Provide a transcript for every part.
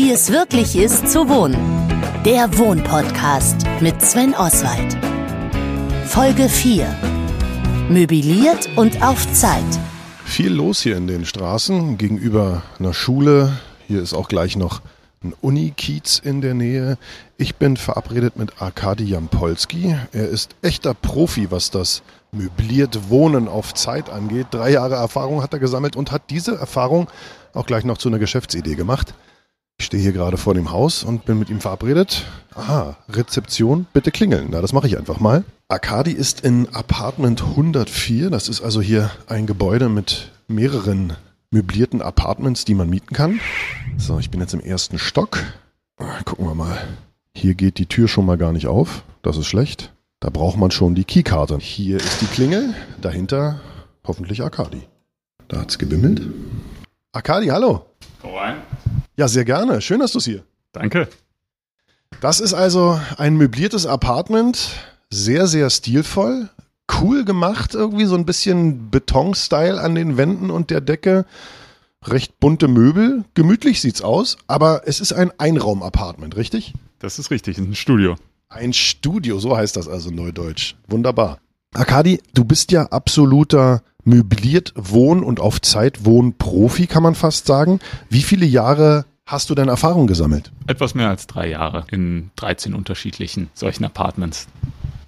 Wie es wirklich ist zu wohnen. Der Wohnpodcast mit Sven Oswald. Folge 4. Möbliert und auf Zeit. Viel los hier in den Straßen gegenüber einer Schule. Hier ist auch gleich noch ein Uni-Kiez in der Nähe. Ich bin verabredet mit Arkadi Jampolski. Er ist echter Profi, was das möbliert Wohnen auf Zeit angeht. Drei Jahre Erfahrung hat er gesammelt und hat diese Erfahrung auch gleich noch zu einer Geschäftsidee gemacht. Ich stehe hier gerade vor dem Haus und bin mit ihm verabredet. Aha, Rezeption, bitte klingeln. Na, das mache ich einfach mal. Arkadi ist in Apartment 104. Das ist also hier ein Gebäude mit mehreren möblierten Apartments, die man mieten kann. So, ich bin jetzt im ersten Stock. Gucken wir mal. Hier geht die Tür schon mal gar nicht auf. Das ist schlecht. Da braucht man schon die Keykarte. Hier ist die Klingel. Dahinter hoffentlich Arkadi. Da hat's gebimmelt. Arkadi, hallo. Komm rein. Ja, sehr gerne. Schön, dass du es hier. Danke. Das ist also ein möbliertes Apartment. Sehr, sehr stilvoll. Cool gemacht, irgendwie so ein bisschen Beton-Style an den Wänden und der Decke. Recht bunte Möbel. Gemütlich sieht's aus, aber es ist ein Einraum-Apartment, richtig? Das ist richtig, ein Studio. Ein Studio, so heißt das also neudeutsch. Wunderbar. Akadi, du bist ja absoluter möbliert Wohn- und auf Zeit Wohn-Profi, kann man fast sagen. Wie viele Jahre hast du denn Erfahrung gesammelt? Etwas mehr als drei Jahre in 13 unterschiedlichen solchen Apartments.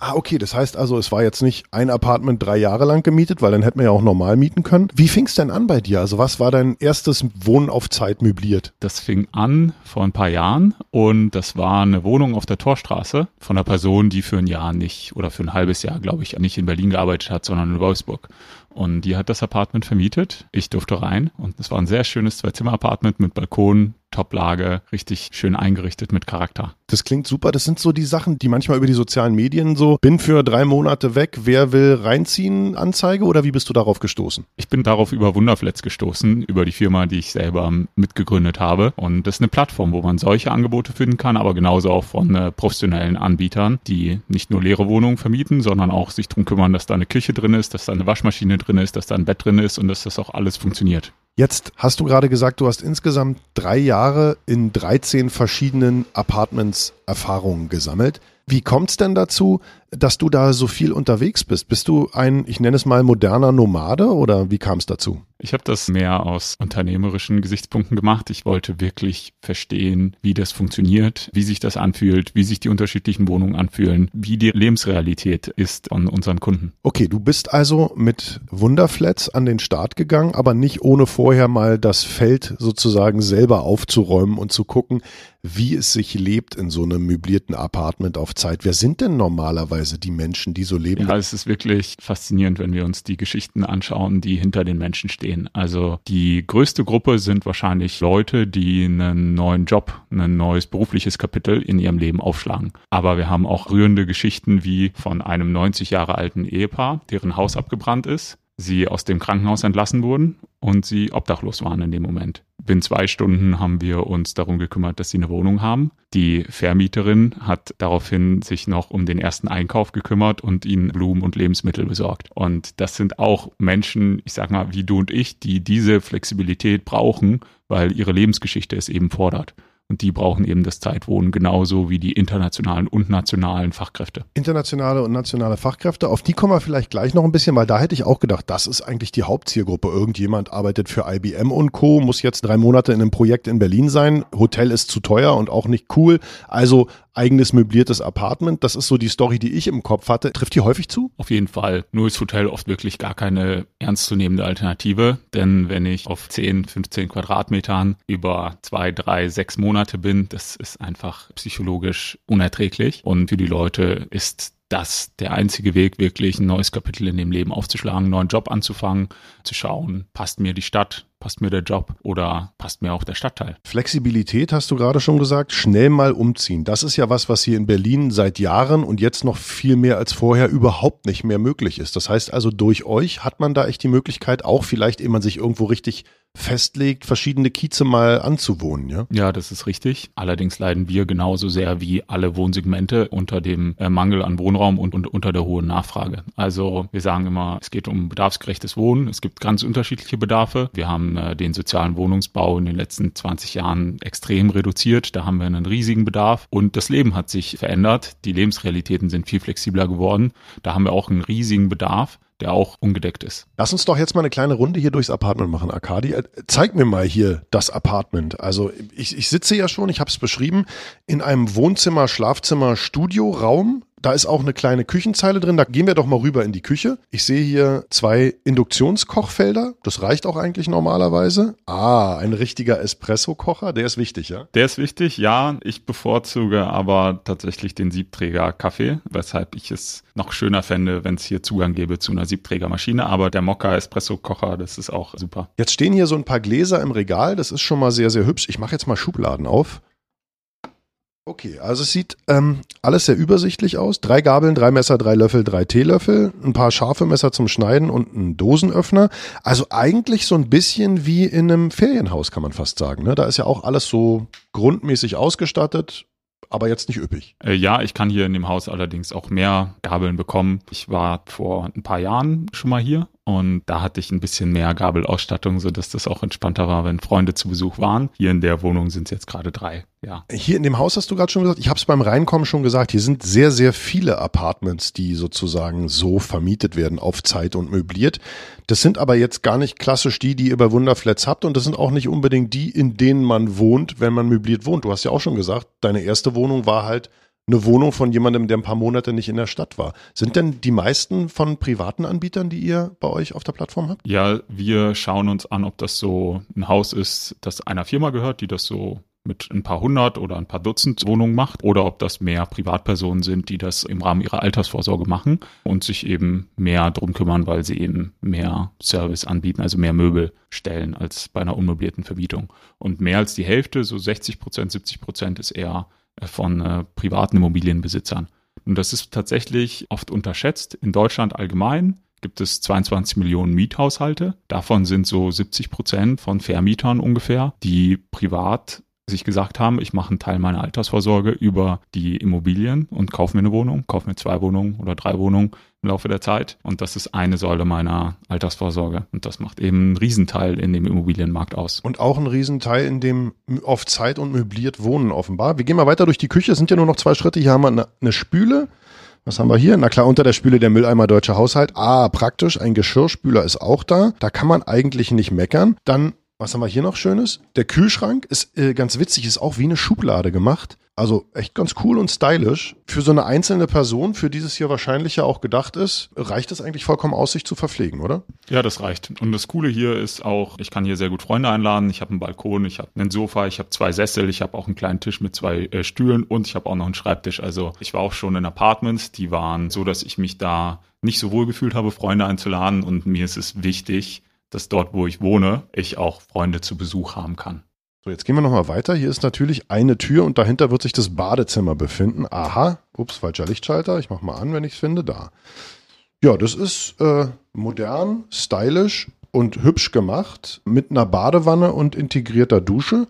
Ah, okay, das heißt also, es war jetzt nicht ein Apartment drei Jahre lang gemietet, weil dann hätten wir ja auch normal mieten können. Wie fing es denn an bei dir? Also was war dein erstes Wohnen auf Zeit möbliert? Das fing an vor ein paar Jahren und das war eine Wohnung auf der Torstraße von einer Person, die für ein Jahr nicht oder für ein halbes Jahr, glaube ich, nicht in Berlin gearbeitet hat, sondern in Wolfsburg. Und die hat das Apartment vermietet. Ich durfte rein und es war ein sehr schönes Zwei-Zimmer-Apartment mit Balkon, Top-Lage, richtig schön eingerichtet mit Charakter. Das klingt super. Das sind so die Sachen, die manchmal über die sozialen Medien so, bin für drei Monate weg, wer will reinziehen, Anzeige oder wie bist du darauf gestoßen? Ich bin darauf über Wunderflats gestoßen, über die Firma, die ich selber mitgegründet habe. Und das ist eine Plattform, wo man solche Angebote finden kann, aber genauso auch von äh, professionellen Anbietern, die nicht nur leere Wohnungen vermieten, sondern auch sich darum kümmern, dass da eine Küche drin ist, dass da eine Waschmaschine drin ist, dass da ein Bett drin ist und dass das auch alles funktioniert. Jetzt hast du gerade gesagt, du hast insgesamt drei Jahre in 13 verschiedenen Apartments Erfahrungen gesammelt. Wie kommt es denn dazu, dass du da so viel unterwegs bist? Bist du ein, ich nenne es mal, moderner Nomade oder wie kam es dazu? Ich habe das mehr aus unternehmerischen Gesichtspunkten gemacht. Ich wollte wirklich verstehen, wie das funktioniert, wie sich das anfühlt, wie sich die unterschiedlichen Wohnungen anfühlen, wie die Lebensrealität ist an unseren Kunden. Okay, du bist also mit Wunderflats an den Start gegangen, aber nicht ohne vorher mal das Feld sozusagen selber aufzuräumen und zu gucken, wie es sich lebt in so einem möblierten Apartment auf Zeit. Wer sind denn normalerweise die Menschen, die so leben? Ja, es ist wirklich faszinierend, wenn wir uns die Geschichten anschauen, die hinter den Menschen stehen. Also die größte Gruppe sind wahrscheinlich Leute, die einen neuen Job, ein neues berufliches Kapitel in ihrem Leben aufschlagen. Aber wir haben auch rührende Geschichten wie von einem 90 Jahre alten Ehepaar, deren Haus abgebrannt ist sie aus dem Krankenhaus entlassen wurden und sie obdachlos waren in dem Moment. Binnen zwei Stunden haben wir uns darum gekümmert, dass sie eine Wohnung haben. Die Vermieterin hat daraufhin sich noch um den ersten Einkauf gekümmert und ihnen Blumen und Lebensmittel besorgt. Und das sind auch Menschen, ich sag mal, wie du und ich, die diese Flexibilität brauchen, weil ihre Lebensgeschichte es eben fordert. Und die brauchen eben das Zeitwohnen genauso wie die internationalen und nationalen Fachkräfte. Internationale und nationale Fachkräfte, auf die kommen wir vielleicht gleich noch ein bisschen, weil da hätte ich auch gedacht, das ist eigentlich die Hauptzielgruppe. Irgendjemand arbeitet für IBM und Co., muss jetzt drei Monate in einem Projekt in Berlin sein. Hotel ist zu teuer und auch nicht cool. Also eigenes möbliertes Apartment. Das ist so die Story, die ich im Kopf hatte. Trifft die häufig zu? Auf jeden Fall. Nur ist Hotel oft wirklich gar keine ernstzunehmende Alternative. Denn wenn ich auf 10, 15 Quadratmetern über zwei, drei, sechs Monate bin, das ist einfach psychologisch unerträglich. Und für die Leute ist das der einzige Weg, wirklich ein neues Kapitel in dem Leben aufzuschlagen, einen neuen Job anzufangen, zu schauen, passt mir die Stadt, passt mir der Job oder passt mir auch der Stadtteil. Flexibilität hast du gerade schon gesagt, schnell mal umziehen. Das ist ja was, was hier in Berlin seit Jahren und jetzt noch viel mehr als vorher überhaupt nicht mehr möglich ist. Das heißt also, durch euch hat man da echt die Möglichkeit, auch vielleicht, ehe man sich irgendwo richtig festlegt, verschiedene Kieze mal anzuwohnen, ja? Ja, das ist richtig. Allerdings leiden wir genauso sehr wie alle Wohnsegmente unter dem äh, Mangel an Wohnraum und, und unter der hohen Nachfrage. Also wir sagen immer, es geht um bedarfsgerechtes Wohnen. Es gibt ganz unterschiedliche Bedarfe. Wir haben äh, den sozialen Wohnungsbau in den letzten 20 Jahren extrem reduziert. Da haben wir einen riesigen Bedarf und das Leben hat sich verändert. Die Lebensrealitäten sind viel flexibler geworden. Da haben wir auch einen riesigen Bedarf der auch ungedeckt ist. Lass uns doch jetzt mal eine kleine Runde hier durchs Apartment machen, Arkadi. Äh, zeig mir mal hier das Apartment. Also ich, ich sitze ja schon, ich habe es beschrieben, in einem Wohnzimmer, Schlafzimmer, Studioraum da ist auch eine kleine Küchenzeile drin. Da gehen wir doch mal rüber in die Küche. Ich sehe hier zwei Induktionskochfelder. Das reicht auch eigentlich normalerweise. Ah, ein richtiger Espresso-Kocher. Der ist wichtig, ja? Der ist wichtig, ja. Ich bevorzuge aber tatsächlich den Siebträger-Kaffee, weshalb ich es noch schöner fände, wenn es hier Zugang gäbe zu einer Siebträgermaschine. Aber der Mokka-Espresso-Kocher, das ist auch super. Jetzt stehen hier so ein paar Gläser im Regal. Das ist schon mal sehr, sehr hübsch. Ich mache jetzt mal Schubladen auf. Okay, also es sieht ähm, alles sehr übersichtlich aus. Drei Gabeln, drei Messer, drei Löffel, drei Teelöffel, ein paar scharfe Messer zum Schneiden und ein Dosenöffner. Also eigentlich so ein bisschen wie in einem Ferienhaus, kann man fast sagen. Ne? Da ist ja auch alles so grundmäßig ausgestattet aber jetzt nicht üppig. Äh, ja, ich kann hier in dem Haus allerdings auch mehr Gabeln bekommen. Ich war vor ein paar Jahren schon mal hier und da hatte ich ein bisschen mehr Gabelausstattung, sodass das auch entspannter war, wenn Freunde zu Besuch waren. Hier in der Wohnung sind es jetzt gerade drei. Ja. Hier in dem Haus hast du gerade schon gesagt, ich habe es beim Reinkommen schon gesagt, hier sind sehr, sehr viele Apartments, die sozusagen so vermietet werden auf Zeit und möbliert. Das sind aber jetzt gar nicht klassisch die, die ihr bei Wunderflats habt und das sind auch nicht unbedingt die, in denen man wohnt, wenn man möbliert wohnt. Du hast ja auch schon gesagt, deine erste Wohnung war halt eine Wohnung von jemandem, der ein paar Monate nicht in der Stadt war. Sind denn die meisten von privaten Anbietern, die ihr bei euch auf der Plattform habt? Ja, wir schauen uns an, ob das so ein Haus ist, das einer Firma gehört, die das so mit ein paar hundert oder ein paar Dutzend Wohnungen macht oder ob das mehr Privatpersonen sind, die das im Rahmen ihrer Altersvorsorge machen und sich eben mehr drum kümmern, weil sie eben mehr Service anbieten, also mehr Möbel stellen als bei einer unmöblierten Vermietung. Und mehr als die Hälfte, so 60 Prozent, 70 Prozent ist eher von äh, privaten Immobilienbesitzern. Und das ist tatsächlich oft unterschätzt. In Deutschland allgemein gibt es 22 Millionen Miethaushalte. Davon sind so 70 Prozent von Vermietern ungefähr, die privat sich gesagt haben, ich mache einen Teil meiner Altersvorsorge über die Immobilien und kaufe mir eine Wohnung, kaufe mir zwei Wohnungen oder drei Wohnungen im Laufe der Zeit. Und das ist eine Säule meiner Altersvorsorge. Und das macht eben einen Riesenteil in dem Immobilienmarkt aus. Und auch einen Riesenteil in dem auf Zeit und möbliert Wohnen offenbar. Wir gehen mal weiter durch die Küche. Es sind ja nur noch zwei Schritte. Hier haben wir eine, eine Spüle. Was haben wir hier? Na klar, unter der Spüle der Mülleimer Deutscher Haushalt. Ah, praktisch. Ein Geschirrspüler ist auch da. Da kann man eigentlich nicht meckern. Dann was haben wir hier noch Schönes? Der Kühlschrank ist äh, ganz witzig, ist auch wie eine Schublade gemacht. Also echt ganz cool und stylisch. Für so eine einzelne Person, für dieses hier wahrscheinlich ja auch gedacht ist, reicht es eigentlich vollkommen aus, sich zu verpflegen, oder? Ja, das reicht. Und das Coole hier ist auch, ich kann hier sehr gut Freunde einladen. Ich habe einen Balkon, ich habe einen Sofa, ich habe zwei Sessel, ich habe auch einen kleinen Tisch mit zwei äh, Stühlen und ich habe auch noch einen Schreibtisch. Also ich war auch schon in Apartments, die waren so, dass ich mich da nicht so wohl gefühlt habe, Freunde einzuladen. Und mir ist es wichtig, dass dort, wo ich wohne, ich auch Freunde zu Besuch haben kann. So, jetzt gehen wir nochmal weiter. Hier ist natürlich eine Tür und dahinter wird sich das Badezimmer befinden. Aha, ups, falscher Lichtschalter. Ich mach mal an, wenn ich es finde. Da. Ja, das ist äh, modern, stylisch und hübsch gemacht mit einer Badewanne und integrierter Dusche.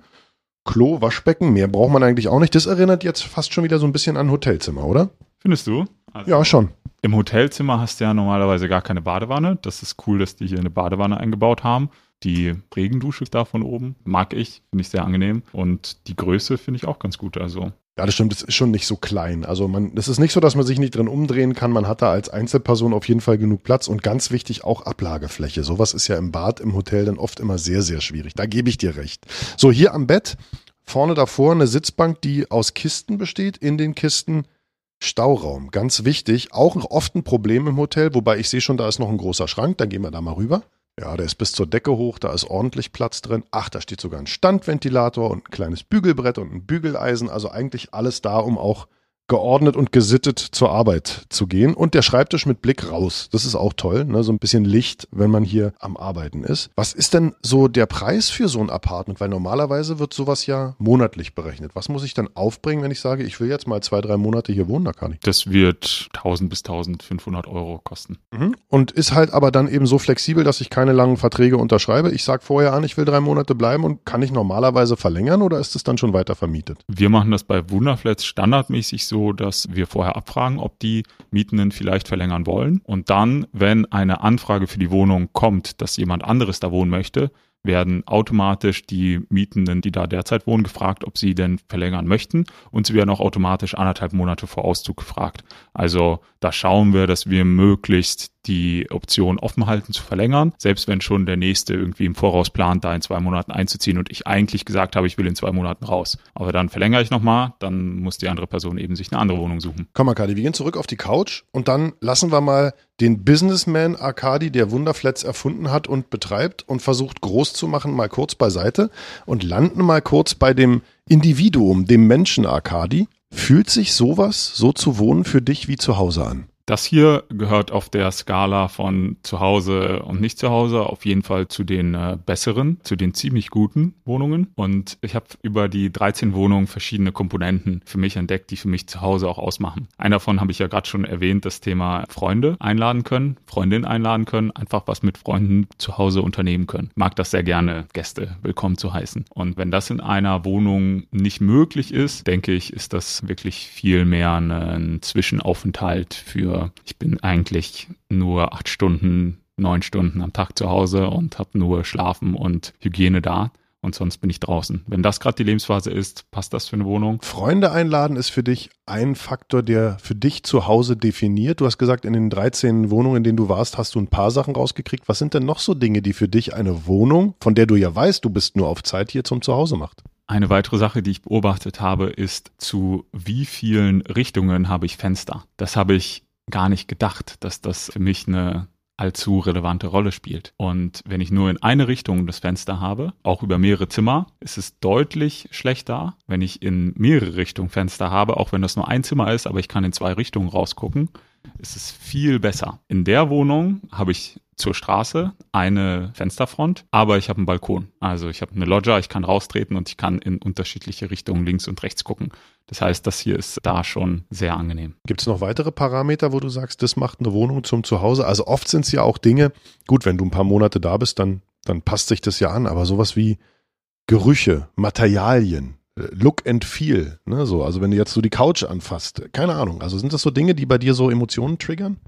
Klo, Waschbecken, mehr braucht man eigentlich auch nicht. Das erinnert jetzt fast schon wieder so ein bisschen an Hotelzimmer, oder? Findest du? Also ja, schon. Im Hotelzimmer hast du ja normalerweise gar keine Badewanne. Das ist cool, dass die hier eine Badewanne eingebaut haben. Die Regendusche da von oben mag ich, finde ich sehr angenehm. Und die Größe finde ich auch ganz gut. Also ja, das stimmt, es ist schon nicht so klein. Also man, es ist nicht so, dass man sich nicht drin umdrehen kann. Man hat da als Einzelperson auf jeden Fall genug Platz und ganz wichtig auch Ablagefläche. Sowas ist ja im Bad, im Hotel dann oft immer sehr, sehr schwierig. Da gebe ich dir recht. So, hier am Bett, vorne davor eine Sitzbank, die aus Kisten besteht. In den Kisten Stauraum, ganz wichtig. Auch oft ein Problem im Hotel, wobei ich sehe schon, da ist noch ein großer Schrank, dann gehen wir da mal rüber. Ja, der ist bis zur Decke hoch, da ist ordentlich Platz drin. Ach, da steht sogar ein Standventilator und ein kleines Bügelbrett und ein Bügeleisen. Also eigentlich alles da, um auch geordnet und gesittet zur Arbeit zu gehen und der Schreibtisch mit Blick raus. Das ist auch toll, ne? so ein bisschen Licht, wenn man hier am Arbeiten ist. Was ist denn so der Preis für so ein Apartment? Weil normalerweise wird sowas ja monatlich berechnet. Was muss ich dann aufbringen, wenn ich sage, ich will jetzt mal zwei, drei Monate hier wohnen? Da kann ich. Das wird 1000 bis 1500 Euro kosten. Mhm. Und ist halt aber dann eben so flexibel, dass ich keine langen Verträge unterschreibe. Ich sage vorher an, ich will drei Monate bleiben und kann ich normalerweise verlängern oder ist es dann schon weiter vermietet? Wir machen das bei Wunderflats standardmäßig so, dass wir vorher abfragen, ob die Mietenden vielleicht verlängern wollen. Und dann, wenn eine Anfrage für die Wohnung kommt, dass jemand anderes da wohnen möchte, werden automatisch die Mietenden, die da derzeit wohnen, gefragt, ob sie denn verlängern möchten. Und sie werden auch automatisch anderthalb Monate vor Auszug gefragt. Also da schauen wir, dass wir möglichst die Option offen halten zu verlängern, selbst wenn schon der nächste irgendwie im Voraus plant, da in zwei Monaten einzuziehen und ich eigentlich gesagt habe, ich will in zwei Monaten raus. Aber dann verlängere ich nochmal, dann muss die andere Person eben sich eine andere Wohnung suchen. Komm mal, Kadi, wir gehen zurück auf die Couch und dann lassen wir mal den Businessman Arkadi, der Wunderflats erfunden hat und betreibt und versucht groß zu machen, mal kurz beiseite und landen mal kurz bei dem Individuum, dem Menschen Arkadi. Fühlt sich sowas, so zu wohnen, für dich wie zu Hause an? Das hier gehört auf der Skala von zu Hause und nicht zu Hause auf jeden Fall zu den äh, besseren, zu den ziemlich guten Wohnungen. Und ich habe über die 13 Wohnungen verschiedene Komponenten für mich entdeckt, die für mich zu Hause auch ausmachen. Einer davon habe ich ja gerade schon erwähnt, das Thema Freunde einladen können, Freundinnen einladen können, einfach was mit Freunden zu Hause unternehmen können. Mag das sehr gerne, Gäste willkommen zu heißen. Und wenn das in einer Wohnung nicht möglich ist, denke ich, ist das wirklich viel mehr ein Zwischenaufenthalt für ich bin eigentlich nur acht Stunden, neun Stunden am Tag zu Hause und habe nur Schlafen und Hygiene da. Und sonst bin ich draußen. Wenn das gerade die Lebensphase ist, passt das für eine Wohnung? Freunde einladen ist für dich ein Faktor, der für dich zu Hause definiert. Du hast gesagt, in den 13 Wohnungen, in denen du warst, hast du ein paar Sachen rausgekriegt. Was sind denn noch so Dinge, die für dich eine Wohnung, von der du ja weißt, du bist nur auf Zeit hier zum Zuhause macht? Eine weitere Sache, die ich beobachtet habe, ist, zu wie vielen Richtungen habe ich Fenster. Das habe ich gar nicht gedacht, dass das für mich eine allzu relevante Rolle spielt. Und wenn ich nur in eine Richtung das Fenster habe, auch über mehrere Zimmer, ist es deutlich schlechter, wenn ich in mehrere Richtungen Fenster habe, auch wenn das nur ein Zimmer ist, aber ich kann in zwei Richtungen rausgucken, ist es viel besser. In der Wohnung habe ich zur Straße eine Fensterfront, aber ich habe einen Balkon. Also ich habe eine Loggia, ich kann raustreten und ich kann in unterschiedliche Richtungen links und rechts gucken. Das heißt, das hier ist da schon sehr angenehm. Gibt es noch weitere Parameter, wo du sagst, das macht eine Wohnung zum Zuhause? Also oft sind es ja auch Dinge, gut, wenn du ein paar Monate da bist, dann, dann passt sich das ja an, aber sowas wie Gerüche, Materialien, Look and Feel, ne, so. Also wenn du jetzt so die Couch anfasst, keine Ahnung. Also sind das so Dinge, die bei dir so Emotionen triggern?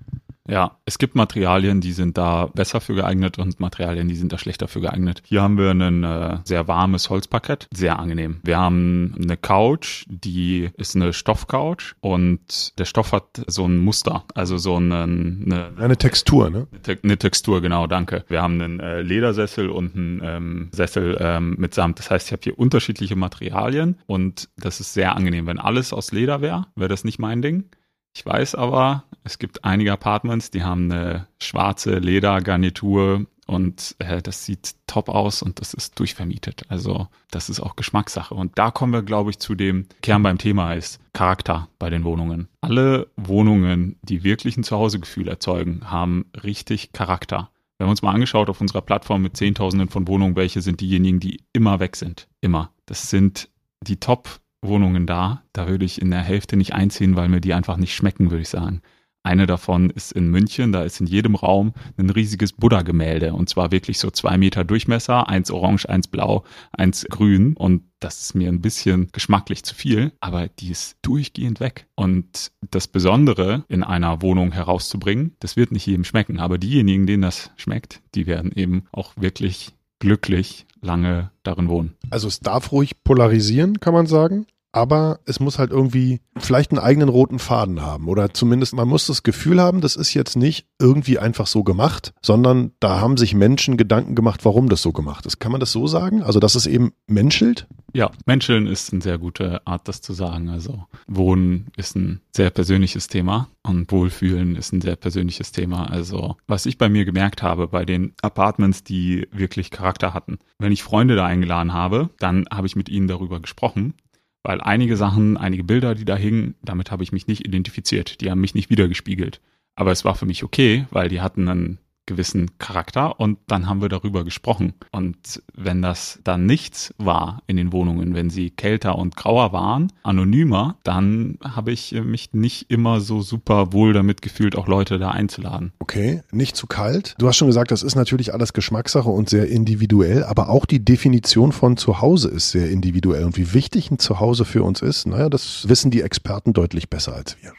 Ja, es gibt Materialien, die sind da besser für geeignet und Materialien, die sind da schlechter für geeignet. Hier haben wir ein äh, sehr warmes Holzparkett, sehr angenehm. Wir haben eine Couch, die ist eine Stoffcouch und der Stoff hat so ein Muster, also so eine, eine, eine Textur, ne? Eine, eine, Textur, genau, danke. Wir haben einen äh, Ledersessel und einen ähm, Sessel ähm, mit Samt. Das heißt, ich habe hier unterschiedliche Materialien und das ist sehr angenehm. Wenn alles aus Leder wäre, wäre das nicht mein Ding. Ich weiß aber, es gibt einige Apartments, die haben eine schwarze Ledergarnitur und äh, das sieht top aus und das ist durchvermietet. Also das ist auch Geschmackssache. Und da kommen wir, glaube ich, zu dem Kern beim Thema ist Charakter bei den Wohnungen. Alle Wohnungen, die wirklich ein Zuhausegefühl erzeugen, haben richtig Charakter. Wir haben uns mal angeschaut auf unserer Plattform mit Zehntausenden von Wohnungen, welche sind diejenigen, die immer weg sind. Immer. Das sind die Top Wohnungen da. Da würde ich in der Hälfte nicht einziehen, weil mir die einfach nicht schmecken, würde ich sagen. Eine davon ist in München, da ist in jedem Raum ein riesiges Buddha-Gemälde und zwar wirklich so zwei Meter Durchmesser, eins orange, eins blau, eins grün und das ist mir ein bisschen geschmacklich zu viel, aber die ist durchgehend weg. Und das Besondere in einer Wohnung herauszubringen, das wird nicht jedem schmecken, aber diejenigen, denen das schmeckt, die werden eben auch wirklich glücklich lange darin wohnen. Also es darf ruhig polarisieren, kann man sagen aber es muss halt irgendwie vielleicht einen eigenen roten Faden haben oder zumindest man muss das Gefühl haben, das ist jetzt nicht irgendwie einfach so gemacht, sondern da haben sich Menschen Gedanken gemacht, warum das so gemacht ist. Kann man das so sagen? Also, dass es eben menschelt? Ja, menscheln ist eine sehr gute Art, das zu sagen. Also, Wohnen ist ein sehr persönliches Thema und Wohlfühlen ist ein sehr persönliches Thema. Also, was ich bei mir gemerkt habe, bei den Apartments, die wirklich Charakter hatten, wenn ich Freunde da eingeladen habe, dann habe ich mit ihnen darüber gesprochen Weil einige Sachen, einige Bilder, die da hingen, damit habe ich mich nicht identifiziert. Die haben mich nicht wiedergespiegelt. Aber es war für mich okay, weil die hatten einen gewissen Charakter und dann haben wir darüber gesprochen. Und wenn das dann nichts war in den Wohnungen, wenn sie kälter und grauer waren, anonymer, dann habe ich mich nicht immer so super wohl damit gefühlt, auch Leute da einzuladen. Okay, nicht zu kalt. Du hast schon gesagt, das ist natürlich alles Geschmackssache und sehr individuell, aber auch die Definition von Zuhause ist sehr individuell. Und wie wichtig ein Zuhause für uns ist, naja, das wissen die Experten deutlich besser als wir.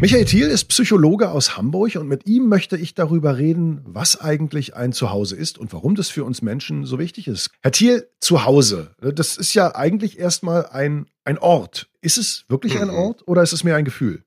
Michael Thiel ist Psychologe aus Hamburg und mit ihm möchte ich darüber reden, was eigentlich ein Zuhause ist und warum das für uns Menschen so wichtig ist. Herr Thiel, Zuhause, das ist ja eigentlich erstmal ein, ein Ort. Ist es wirklich ein mhm. Ort oder ist es mehr ein Gefühl?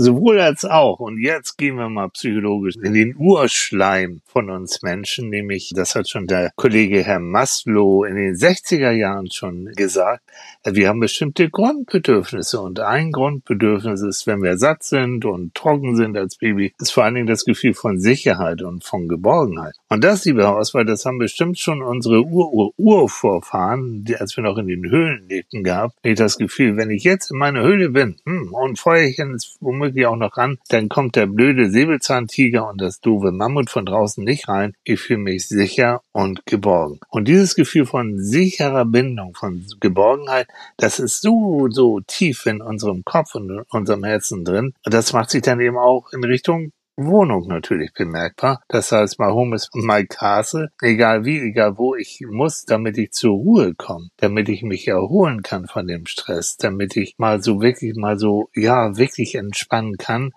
Sowohl als auch. Und jetzt gehen wir mal psychologisch in den Urschleim von uns Menschen, nämlich, das hat schon der Kollege Herr Maslow in den 60er Jahren schon gesagt, wir haben bestimmte Grundbedürfnisse und ein Grundbedürfnis ist, wenn wir satt sind und trocken sind als Baby, ist vor allen Dingen das Gefühl von Sicherheit und von Geborgenheit. Und das, liebe Auswahl, das haben bestimmt schon unsere Ur-Ur-Urvorfahren, als wir noch in den Höhlen lebten, gehabt, nicht das Gefühl, wenn ich jetzt in meiner Höhle bin hm, und Feuerchen ist womöglich auch noch ran, dann kommt der blöde Säbelzahntiger und das doofe Mammut von draußen nicht rein. Ich fühle mich sicher und geborgen. Und dieses Gefühl von sicherer Bindung, von Geborgenheit, das ist so, so tief in unserem Kopf und in unserem Herzen drin. Und das macht sich dann eben auch in Richtung Wohnung natürlich bemerkbar. Das heißt, my home is my castle. Egal wie, egal wo ich muss, damit ich zur Ruhe komme, damit ich mich erholen kann von dem Stress, damit ich mal so wirklich mal so, ja, wirklich entspannen kann.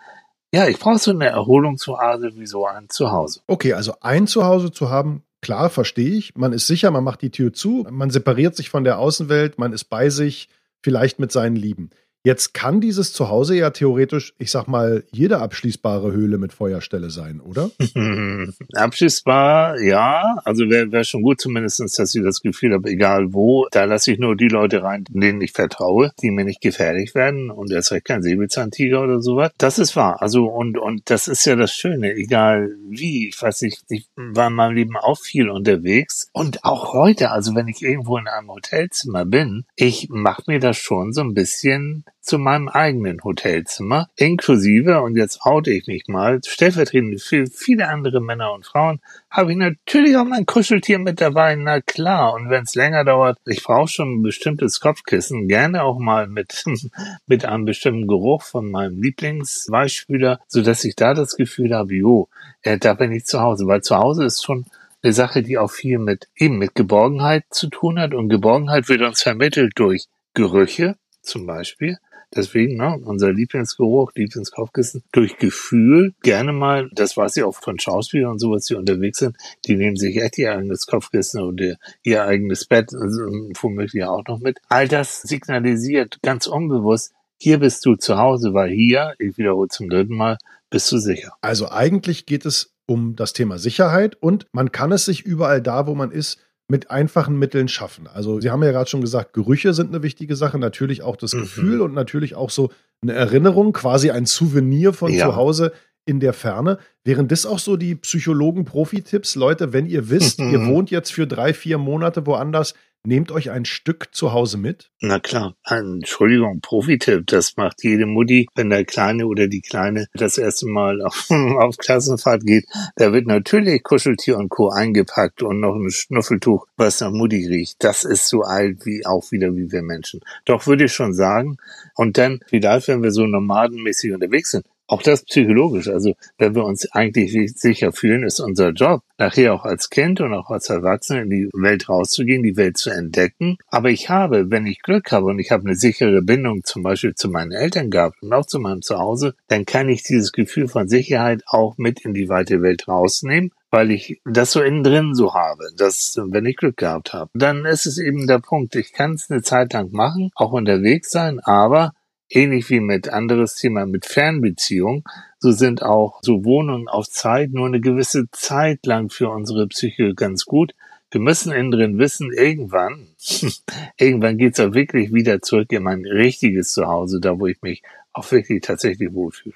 Ja, ich brauche so eine Erholungsoase wie so ein Zuhause. Okay, also ein Zuhause zu haben, klar, verstehe ich. Man ist sicher, man macht die Tür zu, man separiert sich von der Außenwelt, man ist bei sich, vielleicht mit seinen Lieben. Jetzt kann dieses Zuhause ja theoretisch, ich sag mal, jede abschließbare Höhle mit Feuerstelle sein, oder? Abschließbar, ja. Also wäre wär schon gut zumindestens, dass ich das Gefühl habe, egal wo, da lasse ich nur die Leute rein, denen ich vertraue, die mir nicht gefährlich werden und erst recht kein Säbelzahntiger oder sowas. Das ist wahr. Also und, und das ist ja das Schöne, egal wie. Ich weiß nicht, ich war in meinem Leben auch viel unterwegs und auch heute, also wenn ich irgendwo in einem Hotelzimmer bin, ich mache mir das schon so ein bisschen zu meinem eigenen Hotelzimmer, inklusive, und jetzt oute ich mich mal, stellvertretend für viele andere Männer und Frauen, habe ich natürlich auch mein Kuscheltier mit dabei, na klar. Und wenn es länger dauert, ich brauche schon ein bestimmtes Kopfkissen, gerne auch mal mit, mit einem bestimmten Geruch von meinem Lieblingsweichspüler, so dass ich da das Gefühl habe, jo, äh, da bin ich zu Hause, weil zu Hause ist schon eine Sache, die auch viel mit, eben mit Geborgenheit zu tun hat. Und Geborgenheit wird uns vermittelt durch Gerüche zum Beispiel, Deswegen, ne, unser Lieblingsgeruch, Lieblingskaufkissen, durch Gefühl gerne mal, das weiß ich auch von Schauspielern und sowas, die unterwegs sind, die nehmen sich echt ihr eigenes Kopfkissen oder ihr eigenes Bett, also, womöglich auch noch mit. All das signalisiert ganz unbewusst, hier bist du zu Hause, weil hier, ich wiederhole zum dritten Mal, bist du sicher. Also eigentlich geht es um das Thema Sicherheit und man kann es sich überall da, wo man ist, mit einfachen Mitteln schaffen. Also Sie haben ja gerade schon gesagt, Gerüche sind eine wichtige Sache, natürlich auch das mhm. Gefühl und natürlich auch so eine Erinnerung, quasi ein Souvenir von ja. zu Hause in der Ferne. Wären das auch so die Psychologen-Profi-Tipps? Leute, wenn ihr wisst, mhm. ihr wohnt jetzt für drei, vier Monate woanders, Nehmt euch ein Stück zu Hause mit? Na klar, Entschuldigung, Profitipp, das macht jede Mutti, wenn der Kleine oder die Kleine das erste Mal auf, auf Klassenfahrt geht. Da wird natürlich Kuscheltier und Co. eingepackt und noch ein Schnuffeltuch, was nach Mutti riecht. Das ist so alt wie auch wieder wie wir Menschen. Doch würde ich schon sagen, und dann, vielleicht, wenn wir so nomadenmäßig unterwegs sind, auch das psychologisch. Also wenn wir uns eigentlich sicher fühlen, ist unser Job, nachher auch als Kind und auch als Erwachsener in die Welt rauszugehen, die Welt zu entdecken. Aber ich habe, wenn ich Glück habe und ich habe eine sichere Bindung zum Beispiel zu meinen Eltern gehabt und auch zu meinem Zuhause, dann kann ich dieses Gefühl von Sicherheit auch mit in die weite Welt rausnehmen weil ich das so innen drin so habe, dass wenn ich Glück gehabt habe, dann ist es eben der Punkt, ich kann es eine Zeit lang machen, auch unterwegs sein, aber ähnlich wie mit anderes Thema mit Fernbeziehung, so sind auch so Wohnungen auf Zeit nur eine gewisse Zeit lang für unsere Psyche ganz gut. Wir müssen innen drin wissen, irgendwann, irgendwann geht's auch wirklich wieder zurück in mein richtiges Zuhause, da wo ich mich auch wirklich tatsächlich wohlfühle.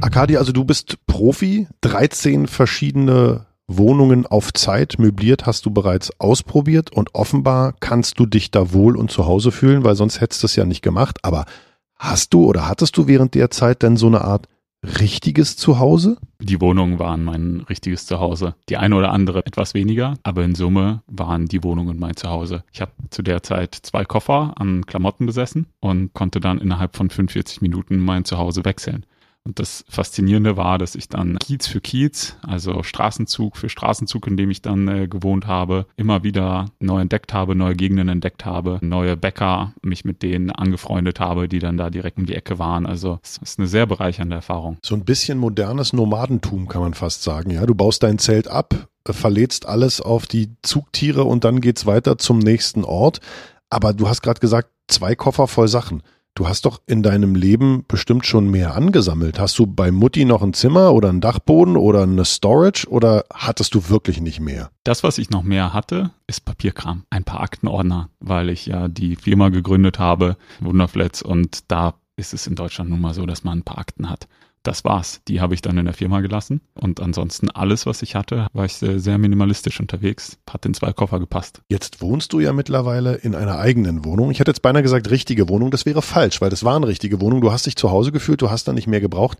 Akadi, also du bist Profi, 13 verschiedene Wohnungen auf Zeit möbliert hast du bereits ausprobiert und offenbar kannst du dich da wohl und zu Hause fühlen, weil sonst hättest du es ja nicht gemacht. Aber hast du oder hattest du während der Zeit denn so eine Art richtiges Zuhause? Die Wohnungen waren mein richtiges Zuhause. Die eine oder andere etwas weniger, aber in Summe waren die Wohnungen mein Zuhause. Ich habe zu der Zeit zwei Koffer an Klamotten besessen und konnte dann innerhalb von 45 Minuten mein Zuhause wechseln. Und das Faszinierende war, dass ich dann Kiez für Kiez, also Straßenzug für Straßenzug, in dem ich dann äh, gewohnt habe, immer wieder neu entdeckt habe, neue Gegenden entdeckt habe, neue Bäcker, mich mit denen angefreundet habe, die dann da direkt um die Ecke waren. Also es ist eine sehr bereichernde Erfahrung. So ein bisschen modernes Nomadentum kann man fast sagen. Ja, du baust dein Zelt ab, verlädst alles auf die Zugtiere und dann geht's weiter zum nächsten Ort. Aber du hast gerade gesagt, zwei Koffer voll Sachen. Du hast doch in deinem Leben bestimmt schon mehr angesammelt. Hast du bei Mutti noch ein Zimmer oder einen Dachboden oder eine Storage oder hattest du wirklich nicht mehr? Das, was ich noch mehr hatte, ist Papierkram. Ein paar Aktenordner, weil ich ja die Firma gegründet habe, Wunderflats, und da ist es in Deutschland nun mal so, dass man ein paar Akten hat das war's. Die habe ich dann in der Firma gelassen. Und ansonsten alles, was ich hatte, war ich sehr, sehr minimalistisch unterwegs. Hat in zwei Koffer gepasst. Jetzt wohnst du ja mittlerweile in einer eigenen Wohnung. Ich hätte jetzt beinahe gesagt, richtige Wohnung. Das wäre falsch, weil das war eine richtige Wohnung. Du hast dich zu Hause gefühlt, du hast da nicht mehr gebraucht.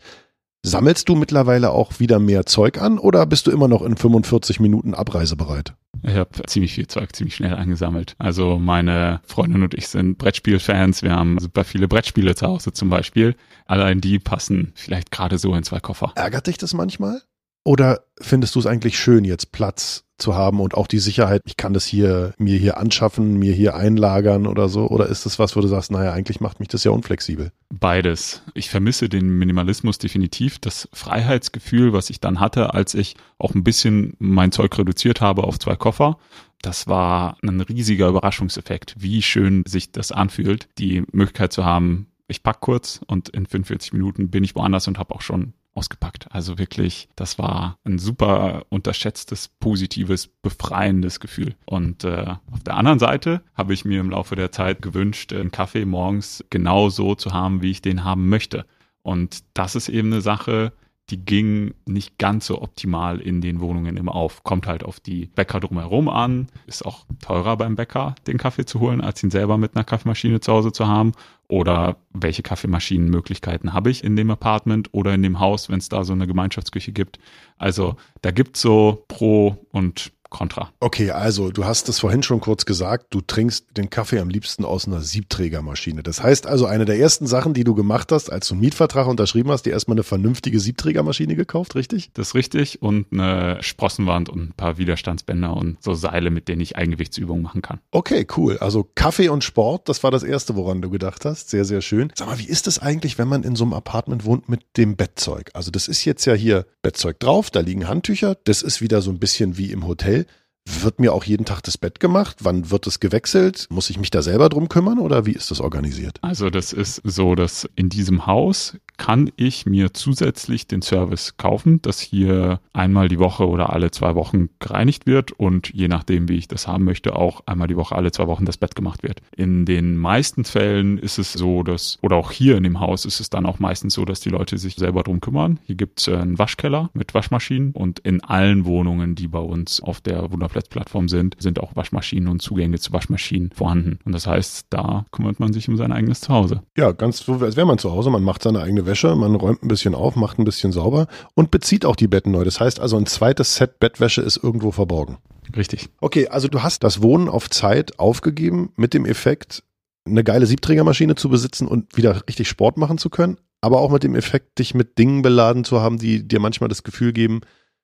Sammelst du mittlerweile auch wieder mehr Zeug an oder bist du immer noch in 45 Minuten abreisebereit? Ich habe ziemlich viel Zeug ziemlich schnell angesammelt. Also meine Freundin und ich sind Brettspielfans. Wir haben super viele Brettspiele zu Hause zum Beispiel. Allein die passen vielleicht gerade so in zwei Koffer. Ärgert dich das manchmal? Oder findest du es eigentlich schön, jetzt Platz zu haben und auch die Sicherheit, ich kann das hier, mir hier anschaffen, mir hier einlagern oder so? Oder ist das was, wo du sagst, naja, eigentlich macht mich das ja unflexibel? Beides. Ich vermisse den Minimalismus definitiv. Das Freiheitsgefühl, was ich dann hatte, als ich auch ein bisschen mein Zeug reduziert habe auf zwei Koffer, das war ein riesiger Überraschungseffekt, wie schön sich das anfühlt, die Möglichkeit zu haben, ich pack kurz und in 45 Minuten bin ich woanders und habe auch schon ausgepackt. Also wirklich, das war ein super unterschätztes, positives, befreiendes Gefühl. Und äh, auf der anderen Seite habe ich mir im Laufe der Zeit gewünscht, einen Kaffee morgens genau so zu haben, wie ich den haben möchte. Und das ist eben eine Sache, die ging nicht ganz so optimal in den Wohnungen immer auf. Kommt halt auf die Bäcker drumherum an. Ist auch teurer beim Bäcker, den Kaffee zu holen, als ihn selber mit einer Kaffeemaschine zu Hause zu haben. Oder welche Kaffeemaschinenmöglichkeiten habe ich in dem Apartment oder in dem Haus, wenn es da so eine Gemeinschaftsküche gibt. Also da gibt es so Pro und Contra. Okay, also du hast es vorhin schon kurz gesagt, du trinkst den Kaffee am liebsten aus einer Siebträgermaschine. Das heißt also, eine der ersten Sachen, die du gemacht hast, als du einen Mietvertrag unterschrieben hast, dir erstmal eine vernünftige Siebträgermaschine gekauft, richtig? Das ist richtig und eine Sprossenwand und ein paar Widerstandsbänder und so Seile, mit denen ich Eigengewichtsübungen machen kann. Okay, cool. Also Kaffee und Sport, das war das erste, woran du gedacht hast. Sehr, sehr schön. Sag mal, wie ist es eigentlich, wenn man in so einem Apartment wohnt mit dem Bettzeug? Also das ist jetzt ja hier Bettzeug drauf, da liegen Handtücher, das ist wieder so ein bisschen wie im Hotel. Wird mir auch jeden Tag das Bett gemacht? Wann wird es gewechselt? Muss ich mich da selber drum kümmern oder wie ist das organisiert? Also das ist so, dass in diesem Haus kann ich mir zusätzlich den Service kaufen, dass hier einmal die Woche oder alle zwei Wochen gereinigt wird und je nachdem, wie ich das haben möchte, auch einmal die Woche, alle zwei Wochen das Bett gemacht wird. In den meisten Fällen ist es so, dass, oder auch hier in dem Haus ist es dann auch meistens so, dass die Leute sich selber drum kümmern. Hier gibt es einen Waschkeller mit Waschmaschinen und in allen Wohnungen, die bei uns auf der Wunderplatz-Plattform sind, sind auch Waschmaschinen und Zugänge zu Waschmaschinen vorhanden. Und das heißt, da kümmert man sich um sein eigenes Zuhause. Ja, ganz so, als wäre man zu Hause. Man macht seine eigene Wäsche Wäsche, man räumt ein bisschen auf, macht ein bisschen sauber und bezieht auch die Betten neu. Das heißt also, ein zweites Set Bettwäsche ist irgendwo verborgen. Richtig. Okay, also du hast das Wohnen auf Zeit aufgegeben mit dem Effekt, eine geile Siebträgermaschine zu besitzen und wieder richtig Sport machen zu können, aber auch mit dem Effekt, dich mit Dingen beladen zu haben, die dir manchmal das Gefühl geben,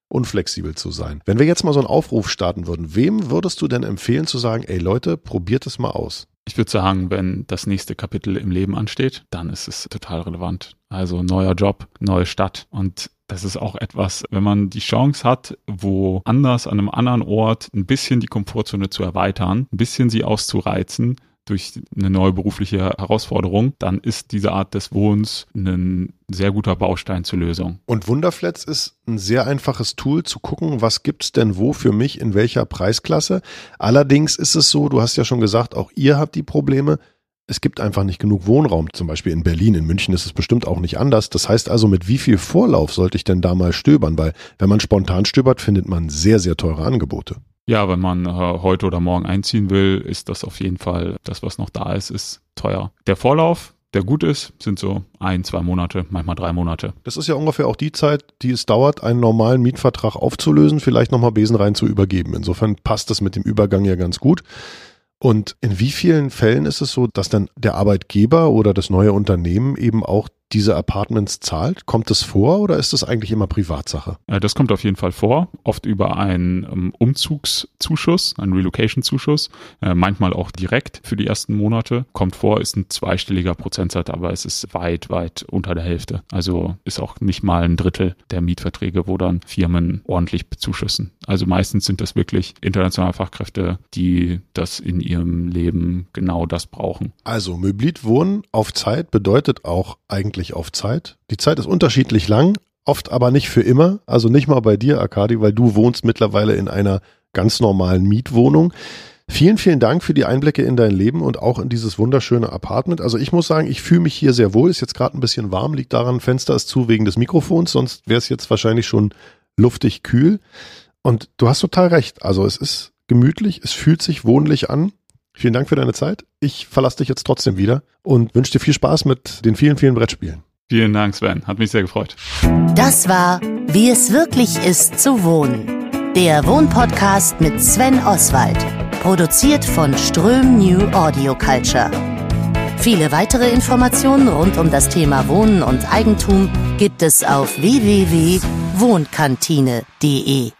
unflexibel zu sein. Wenn wir jetzt mal so einen Aufruf starten würden, wem würdest du denn empfehlen zu sagen, ey Leute, probiert es mal aus? Ich würde sagen, wenn das nächste Kapitel im Leben ansteht, dann ist es total relevant. Also neuer Job, neue Stadt und das ist auch etwas, wenn man die Chance hat, wo anders an einem anderen Ort ein bisschen die Komfortzone zu erweitern, ein bisschen sie auszureizen, durch eine neue berufliche Herausforderung, dann ist diese Art des Wohnens ein sehr guter Baustein zur Lösung. Und Wunderflats ist ein sehr einfaches Tool zu gucken, was gibt's denn wo für mich in welcher Preisklasse. Allerdings ist es so, du hast ja schon gesagt, auch ihr habt die Probleme. es gibt einfach nicht genug Wohnraum, zum Beispiel in Berlin, in München ist es bestimmt auch nicht anders. Das heißt also, mit wie viel Vorlauf sollte ich denn da mal stöbern? Weil wenn man spontan stöbert, findet man sehr, sehr teure Angebote. Ja, wenn man äh, heute oder morgen einziehen will, ist das auf jeden Fall, das, was noch da ist, ist teuer. Der Vorlauf, der gut ist, sind so ein, zwei Monate, manchmal drei Monate. Das ist ja ungefähr auch die Zeit, die es dauert, einen normalen Mietvertrag aufzulösen, vielleicht nochmal Besen rein zu übergeben. Insofern passt das mit dem Übergang ja ganz gut. Und in wie vielen Fällen ist es so, dass dann der Arbeitgeber oder das neue Unternehmen eben auch diese Apartments zahlt? Kommt das vor oder ist das eigentlich immer Privatsache? Äh, das kommt auf jeden Fall vor, oft über einen ähm, Umzugszuschuss, einen Relocation-Zuschuss, äh, manchmal auch direkt für die ersten Monate. Kommt vor, ist ein zweistelliger Prozentsatz, aber es ist weit, weit unter der Hälfte. Also ist auch nicht mal ein Drittel der Mietverträge, wo dann Firmen ordentlich bezuschussen. Also meistens sind das wirklich internationale Fachkräfte, die das in ihrem Leben genau das brauchen. Also Möbliet Wohnen auf Zeit bedeutet auch eigentlich eigentlich auf Zeit. Die Zeit ist unterschiedlich lang, oft aber nicht für immer. Also nicht mal bei dir, Akadi, weil du wohnst mittlerweile in einer ganz normalen Mietwohnung. Vielen, vielen Dank für die Einblicke in dein Leben und auch in dieses wunderschöne Apartment. Also ich muss sagen, ich fühle mich hier sehr wohl. Ist jetzt gerade ein bisschen warm, liegt daran, Fenster ist zu wegen des Mikrofons, sonst wäre es jetzt wahrscheinlich schon luftig kühl. Und du hast total recht. Also es ist gemütlich, es fühlt sich wohnlich an. Vielen Dank für deine Zeit. Ich verlasse dich jetzt trotzdem wieder und wünsche dir viel Spaß mit den vielen, vielen Brettspielen. Vielen Dank, Sven. Hat mich sehr gefreut. Das war Wie es wirklich ist zu wohnen. Der Wohnpodcast mit Sven Oswald. Produziert von Ström New Audio Culture. Viele weitere Informationen rund um das Thema Wohnen und Eigentum gibt es auf www.wohnkantine.de.